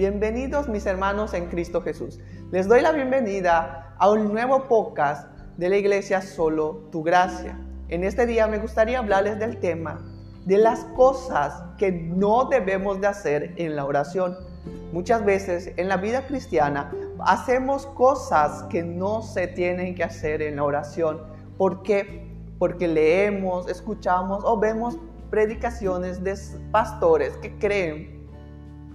Bienvenidos mis hermanos en Cristo Jesús. Les doy la bienvenida a un nuevo podcast de la iglesia Solo Tu Gracia. En este día me gustaría hablarles del tema de las cosas que no debemos de hacer en la oración. Muchas veces en la vida cristiana hacemos cosas que no se tienen que hacer en la oración. ¿Por qué? Porque leemos, escuchamos o vemos predicaciones de pastores que creen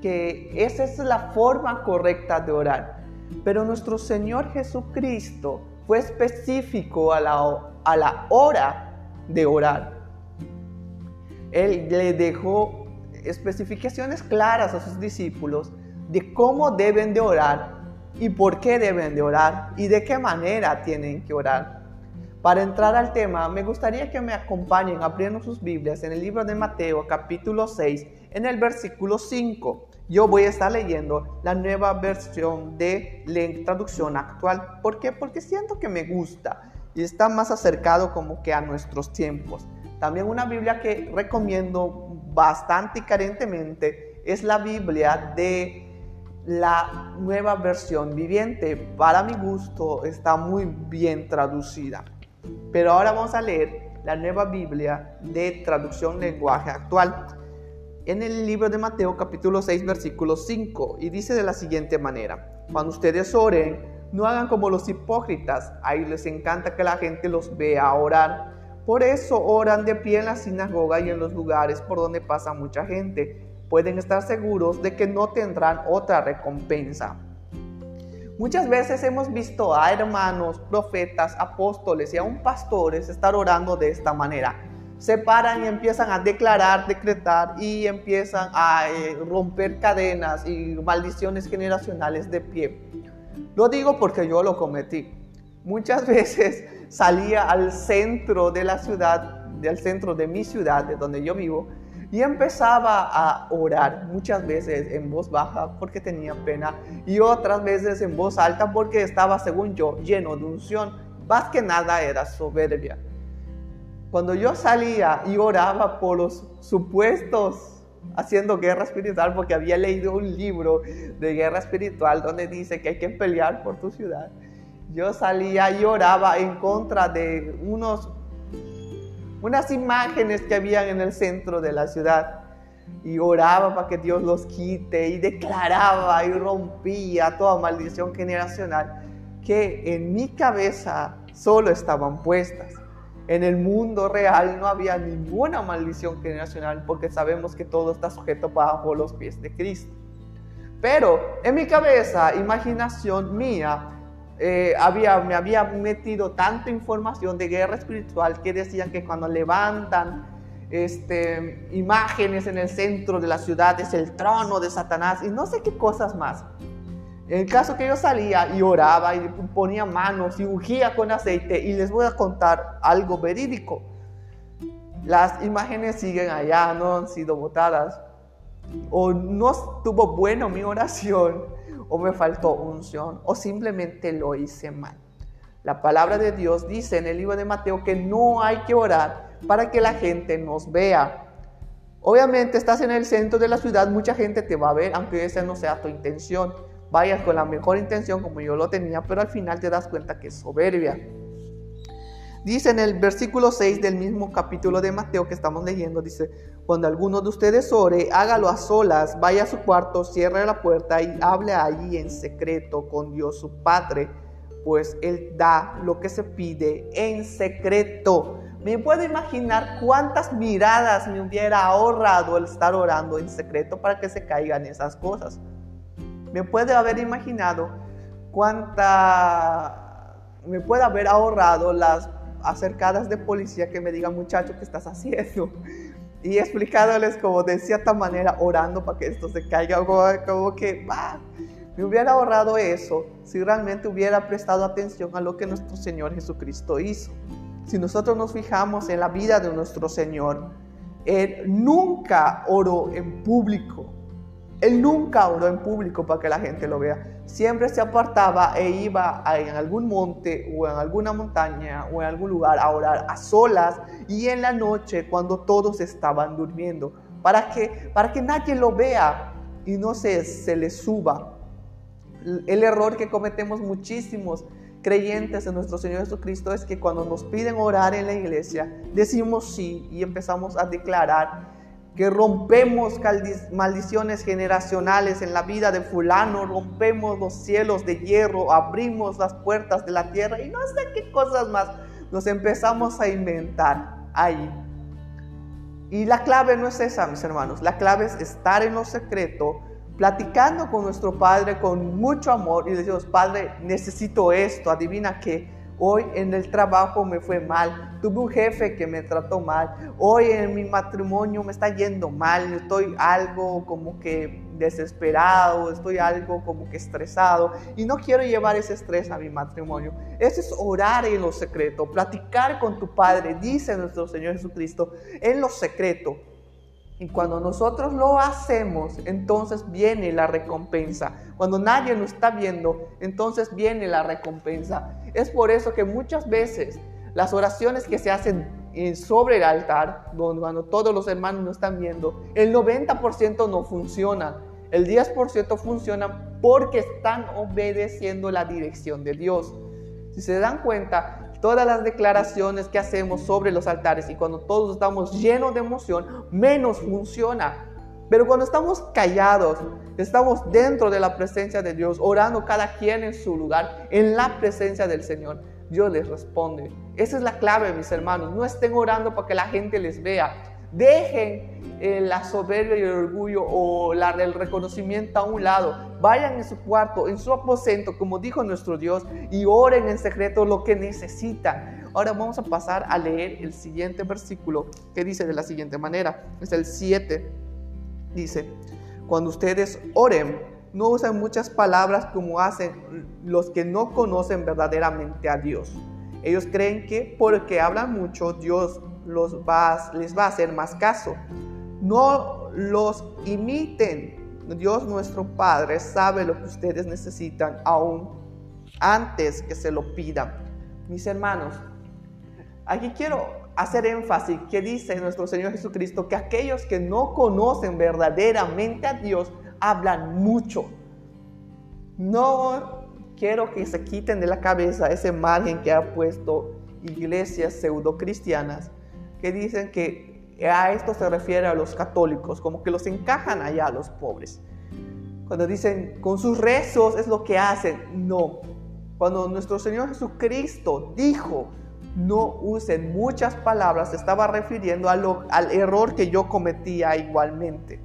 que esa es la forma correcta de orar. Pero nuestro Señor Jesucristo fue específico a la, a la hora de orar. Él le dejó especificaciones claras a sus discípulos de cómo deben de orar y por qué deben de orar y de qué manera tienen que orar. Para entrar al tema, me gustaría que me acompañen abriendo sus Biblias en el libro de Mateo capítulo 6, en el versículo 5. Yo voy a estar leyendo la nueva versión de la traducción actual. ¿Por qué? Porque siento que me gusta y está más acercado como que a nuestros tiempos. También una Biblia que recomiendo bastante y carentemente es la Biblia de la nueva versión viviente. Para mi gusto está muy bien traducida. Pero ahora vamos a leer la nueva Biblia de traducción lenguaje actual en el libro de Mateo capítulo 6 versículo 5 y dice de la siguiente manera, cuando ustedes oren, no hagan como los hipócritas, ahí les encanta que la gente los vea orar. Por eso oran de pie en la sinagoga y en los lugares por donde pasa mucha gente. Pueden estar seguros de que no tendrán otra recompensa. Muchas veces hemos visto a hermanos, profetas, apóstoles y aún pastores estar orando de esta manera se paran y empiezan a declarar, decretar y empiezan a eh, romper cadenas y maldiciones generacionales de pie. Lo digo porque yo lo cometí. Muchas veces salía al centro de la ciudad, del centro de mi ciudad, de donde yo vivo, y empezaba a orar muchas veces en voz baja porque tenía pena y otras veces en voz alta porque estaba, según yo, lleno de unción. Más que nada era soberbia. Cuando yo salía y oraba por los supuestos haciendo guerra espiritual, porque había leído un libro de guerra espiritual donde dice que hay que pelear por tu ciudad, yo salía y oraba en contra de unos, unas imágenes que habían en el centro de la ciudad. Y oraba para que Dios los quite y declaraba y rompía toda maldición generacional que en mi cabeza solo estaban puestas. En el mundo real no había ninguna maldición generacional porque sabemos que todo está sujeto bajo los pies de Cristo. Pero en mi cabeza, imaginación mía, eh, había, me había metido tanta información de guerra espiritual que decían que cuando levantan este, imágenes en el centro de la ciudad es el trono de Satanás y no sé qué cosas más. En el caso que yo salía y oraba y ponía manos y ungía con aceite y les voy a contar algo verídico. Las imágenes siguen allá, no han sido botadas. O no estuvo bueno mi oración, o me faltó unción, o simplemente lo hice mal. La palabra de Dios dice en el libro de Mateo que no hay que orar para que la gente nos vea. Obviamente estás en el centro de la ciudad, mucha gente te va a ver, aunque esa no sea tu intención vayas con la mejor intención como yo lo tenía, pero al final te das cuenta que es soberbia. Dice en el versículo 6 del mismo capítulo de Mateo que estamos leyendo, dice, cuando alguno de ustedes ore, hágalo a solas, vaya a su cuarto, cierre la puerta y hable allí en secreto con Dios su Padre, pues Él da lo que se pide en secreto. Me puedo imaginar cuántas miradas me hubiera ahorrado el estar orando en secreto para que se caigan esas cosas. Me puede haber imaginado cuánta, me puede haber ahorrado las acercadas de policía que me digan, muchacho, ¿qué estás haciendo? Y explicándoles como de cierta manera, orando para que esto se caiga, como, que, bah, me hubiera ahorrado eso si realmente hubiera prestado atención a lo que nuestro Señor Jesucristo hizo. Si nosotros nos fijamos en la vida de nuestro Señor, Él nunca oró en público. Él nunca oró en público para que la gente lo vea. Siempre se apartaba e iba en algún monte o en alguna montaña o en algún lugar a orar a solas y en la noche cuando todos estaban durmiendo. ¿Para que Para que nadie lo vea. y no se, se le suba. El error que cometemos muchísimos creyentes en nuestro Señor Jesucristo es que cuando nos piden orar en la iglesia, decimos sí y empezamos a declarar que rompemos maldiciones generacionales en la vida de fulano, rompemos los cielos de hierro, abrimos las puertas de la tierra y no sé qué cosas más nos empezamos a inventar ahí. Y la clave no es esa, mis hermanos, la clave es estar en lo secreto, platicando con nuestro Padre con mucho amor y decimos, Padre, necesito esto, adivina qué Hoy en el trabajo me fue mal. Tuve un jefe que me trató mal. Hoy en mi matrimonio me está yendo mal. Estoy algo como que desesperado. Estoy algo como que estresado. Y no quiero llevar ese estrés a mi matrimonio. Eso es orar en lo secreto. Platicar con tu Padre, dice nuestro Señor Jesucristo, en lo secreto. Y cuando nosotros lo hacemos, entonces viene la recompensa. Cuando nadie lo está viendo, entonces viene la recompensa. Es por eso que muchas veces las oraciones que se hacen sobre el altar, cuando todos los hermanos lo están viendo, el 90% no funciona. El 10% funciona porque están obedeciendo la dirección de Dios. Si se dan cuenta, todas las declaraciones que hacemos sobre los altares y cuando todos estamos llenos de emoción, menos funciona. Pero cuando estamos callados, estamos dentro de la presencia de Dios, orando cada quien en su lugar, en la presencia del Señor, Dios les responde. Esa es la clave, mis hermanos. No estén orando para que la gente les vea. Dejen eh, la soberbia y el orgullo o la, el reconocimiento a un lado. Vayan en su cuarto, en su aposento, como dijo nuestro Dios, y oren en secreto lo que necesitan. Ahora vamos a pasar a leer el siguiente versículo que dice de la siguiente manera. Es el 7. Dice, cuando ustedes oren, no usen muchas palabras como hacen los que no conocen verdaderamente a Dios. Ellos creen que porque hablan mucho, Dios los les va a hacer más caso. No los imiten. Dios nuestro Padre sabe lo que ustedes necesitan aún antes que se lo pidan. Mis hermanos, aquí quiero hacer énfasis que dice nuestro Señor Jesucristo que aquellos que no conocen verdaderamente a Dios hablan mucho. No quiero que se quiten de la cabeza ese margen que ha puesto iglesias pseudo cristianas que dicen que a esto se refiere a los católicos, como que los encajan allá a los pobres. Cuando dicen con sus rezos es lo que hacen, no. Cuando nuestro Señor Jesucristo dijo, no usen muchas palabras, estaba refiriendo al error que yo cometía igualmente.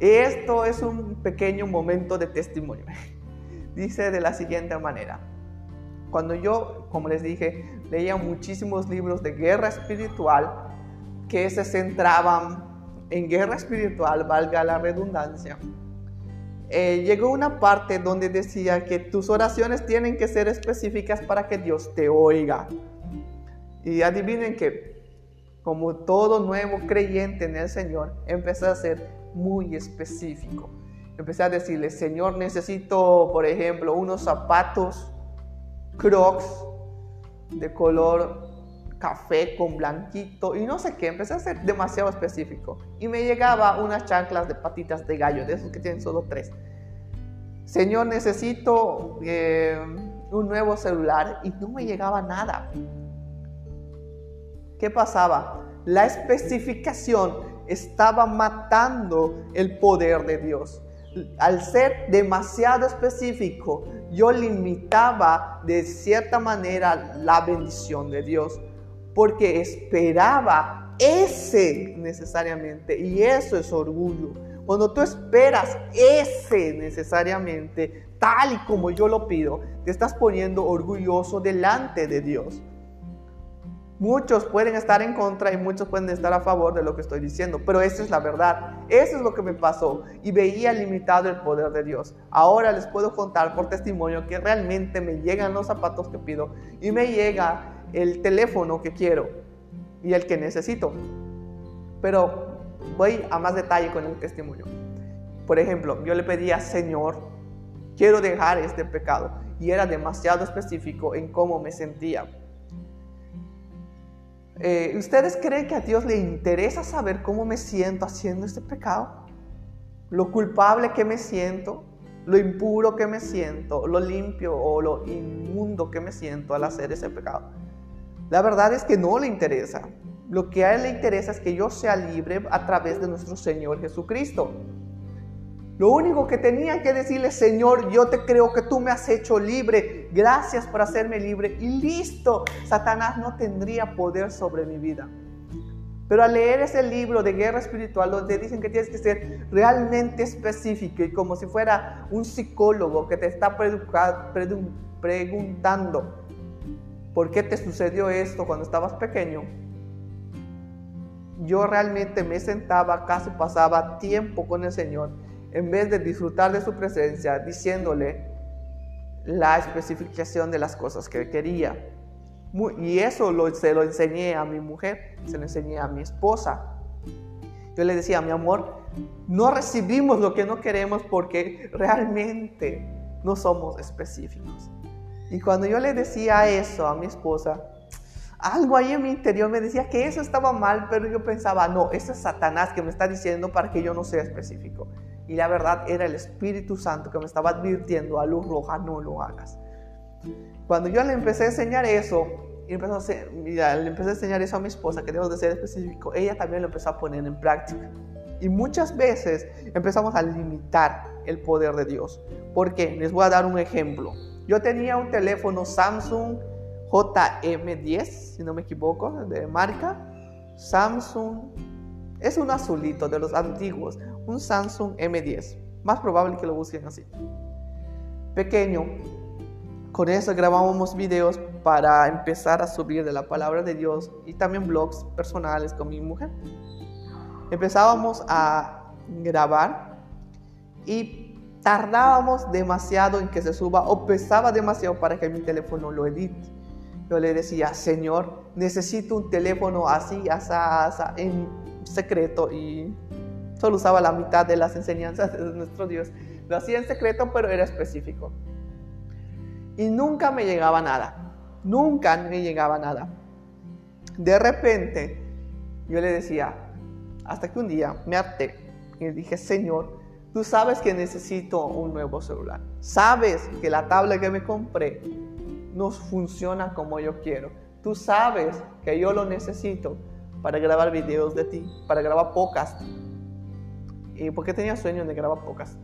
Esto es un pequeño momento de testimonio. Dice de la siguiente manera. Cuando yo, como les dije, leía muchísimos libros de guerra espiritual que se centraban en guerra espiritual, valga la redundancia, eh, llegó una parte donde decía que tus oraciones tienen que ser específicas para que Dios te oiga. Y adivinen que, como todo nuevo creyente en el Señor, empecé a ser muy específico. Empecé a decirle, Señor, necesito, por ejemplo, unos zapatos crocs de color café con blanquito y no sé qué. Empecé a ser demasiado específico. Y me llegaba unas chanclas de patitas de gallo, de esos que tienen solo tres. Señor, necesito eh, un nuevo celular y no me llegaba nada. ¿Qué pasaba? La especificación estaba matando el poder de Dios al ser demasiado específico, yo limitaba de cierta manera la bendición de Dios, porque esperaba ese necesariamente, y eso es orgullo. Cuando tú esperas ese necesariamente, tal y como yo lo pido, te estás poniendo orgulloso delante de Dios. Muchos pueden estar en contra y muchos pueden estar a favor de lo que estoy diciendo, pero esa es la verdad. Eso es lo que me pasó y veía limitado el poder de Dios. Ahora les puedo contar por testimonio que realmente me llegan los zapatos que pido y me llega el teléfono que quiero y el que necesito. Pero voy a más detalle con el testimonio. Por ejemplo, yo le pedía, Señor, quiero dejar este pecado y era demasiado específico en cómo me sentía eh, ¿Ustedes creen que a Dios le interesa saber cómo me siento haciendo este pecado? lo culpable que me siento, lo impuro que me siento, lo limpio o lo inmundo que me siento al hacer ese pecado. La verdad es que no le interesa. Lo que a Él le interesa es que yo sea libre a través de nuestro Señor Jesucristo. Lo único que tenía que decirle, Señor, yo te creo que tú me has hecho libre. Gracias por hacerme libre. Y listo, Satanás no tendría poder sobre mi vida. Pero al leer ese libro de guerra espiritual, donde dicen que tienes que ser realmente específico y como si fuera un psicólogo que te está preguntando por qué te sucedió esto cuando estabas pequeño, yo realmente me sentaba, casi pasaba tiempo con el Señor, en vez de disfrutar de su presencia, diciéndole la especificación de las cosas que quería. Y eso lo, se lo enseñé a mi mujer, se lo enseñé a mi esposa. Yo le decía, mi amor, no recibimos lo que no queremos porque realmente no somos específicos. Y cuando yo le decía eso a mi esposa, algo ahí en mi interior me decía que eso estaba mal, pero yo pensaba, no, eso es Satanás que me está diciendo para que yo no sea específico. Y la verdad era el Espíritu Santo que me estaba advirtiendo a luz roja, no lo hagas. Cuando yo le empecé a enseñar eso, y empezó a le empecé a enseñar eso a mi esposa, que debo de ser específico, ella también lo empezó a poner en práctica. Y muchas veces empezamos a limitar el poder de Dios. ¿Por qué? Les voy a dar un ejemplo. Yo tenía un teléfono Samsung JM10, si no me equivoco, de marca. Samsung, es un azulito de los antiguos, un Samsung M10. Más probable que lo busquen así. Pequeño, con eso grabábamos videos para empezar a subir de la palabra de Dios y también blogs personales con mi mujer. Empezábamos a grabar y tardábamos demasiado en que se suba o pesaba demasiado para que mi teléfono lo edite. Yo le decía, Señor, necesito un teléfono así, así, así, en secreto y solo usaba la mitad de las enseñanzas de nuestro Dios. Lo hacía en secreto, pero era específico y nunca me llegaba nada. Nunca me llegaba nada. De repente, yo le decía, hasta que un día me harté y le dije, Señor, tú sabes que necesito un nuevo celular. Sabes que la tabla que me compré no funciona como yo quiero. Tú sabes que yo lo necesito para grabar videos de ti, para grabar pocas. ¿Y porque tenía sueño de grabar pocas?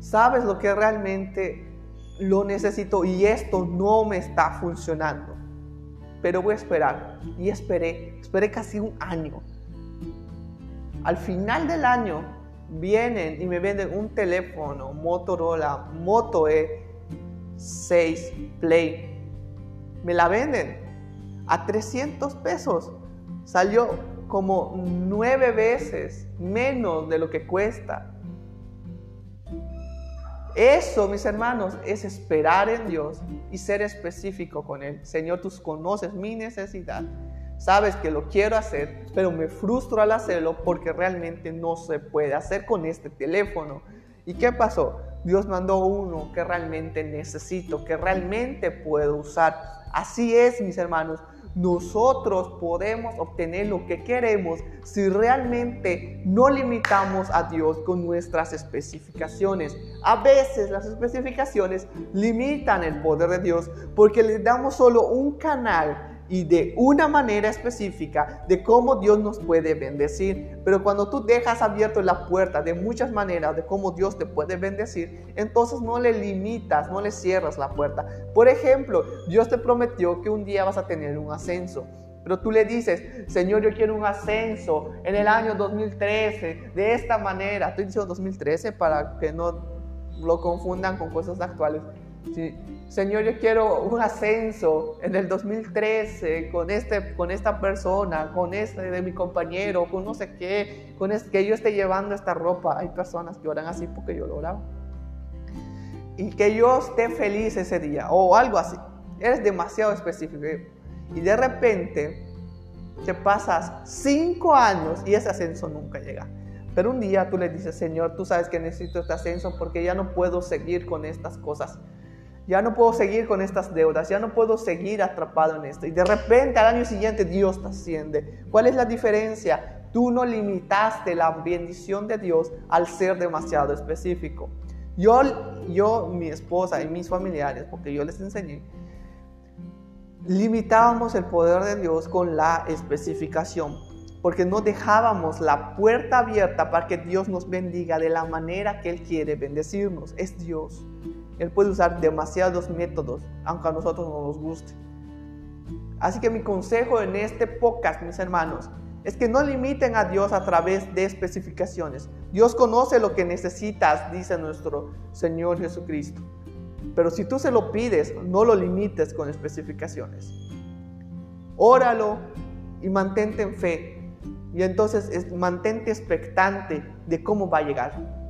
Sabes lo que realmente lo necesito y esto no me está funcionando. Pero voy a esperar. Y esperé, esperé casi un año. Al final del año vienen y me venden un teléfono Motorola Moto E6 Play. Me la venden a 300 pesos. Salió como nueve veces menos de lo que cuesta. Eso, mis hermanos, es esperar en Dios y ser específico con Él. Señor, tú conoces mi necesidad. Sabes que lo quiero hacer, pero me frustro al hacerlo porque realmente no se puede hacer con este teléfono. ¿Y qué pasó? Dios mandó uno que realmente necesito, que realmente puedo usar. Así es, mis hermanos nosotros podemos obtener lo que queremos si realmente no limitamos a Dios con nuestras especificaciones. A veces las especificaciones limitan el poder de Dios porque le damos solo un canal y de una manera específica de cómo Dios nos puede bendecir. Pero cuando tú dejas abierto la puerta de muchas maneras de cómo Dios te puede bendecir, entonces no le limitas, no le cierras la puerta. Por ejemplo, Dios te prometió que un día vas a tener un ascenso. Pero tú le dices, Señor, yo quiero un ascenso en el año 2013, de esta manera. Estoy diciendo 2013 para que no lo confundan con cosas actuales. Señor, yo quiero un ascenso en el 2013 con, este, con esta persona, con este de mi compañero, con no sé qué, con este, que yo esté llevando esta ropa. Hay personas que oran así porque yo lo oraba. Y que yo esté feliz ese día o algo así. Eres demasiado específico. Y de repente te pasas cinco años y ese ascenso nunca llega. Pero un día tú le dices, Señor, tú sabes que necesito este ascenso porque ya no puedo seguir con estas cosas ya no puedo seguir con estas deudas, ya no puedo seguir atrapado en esto. Y de repente al año siguiente Dios te asciende. ¿Cuál es la diferencia? Tú no limitaste la bendición de Dios al ser demasiado específico. Yo, yo, mi esposa y mis familiares, porque yo les enseñé, limitábamos el poder de Dios con la especificación, porque no dejábamos la puerta abierta para que Dios nos bendiga de la manera que Él quiere bendecirnos. Es Dios. Él puede usar demasiados métodos, aunque a nosotros no nos guste. Así que mi consejo en este podcast, mis hermanos, es que no limiten a Dios a través de especificaciones. Dios conoce lo que necesitas, dice nuestro Señor Jesucristo. Pero si tú se lo pides, no lo limites con especificaciones. Óralo y mantente en fe. Y entonces mantente expectante de cómo va a llegar.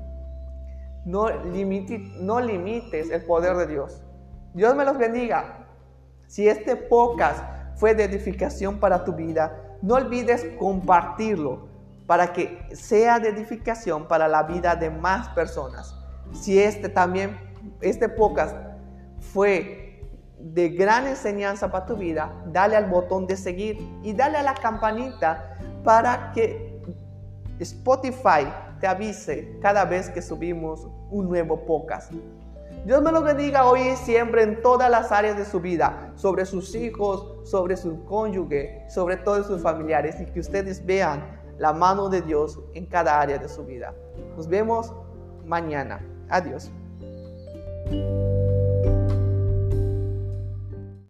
No, no limites el poder de Dios. Dios me los bendiga. Si este podcast fue de edificación para tu vida, no olvides compartirlo para que sea de edificación para la vida de más personas. Si este también, este podcast fue de gran enseñanza para tu vida, dale al botón de seguir y dale a la campanita para que Spotify te avise cada vez que subimos un nuevo podcast. Dios me lo bendiga hoy y siempre en todas las áreas de su vida, sobre sus hijos, sobre su cónyuge, sobre todos sus familiares y que ustedes vean la mano de Dios en cada área de su vida. Nos vemos mañana. Adiós.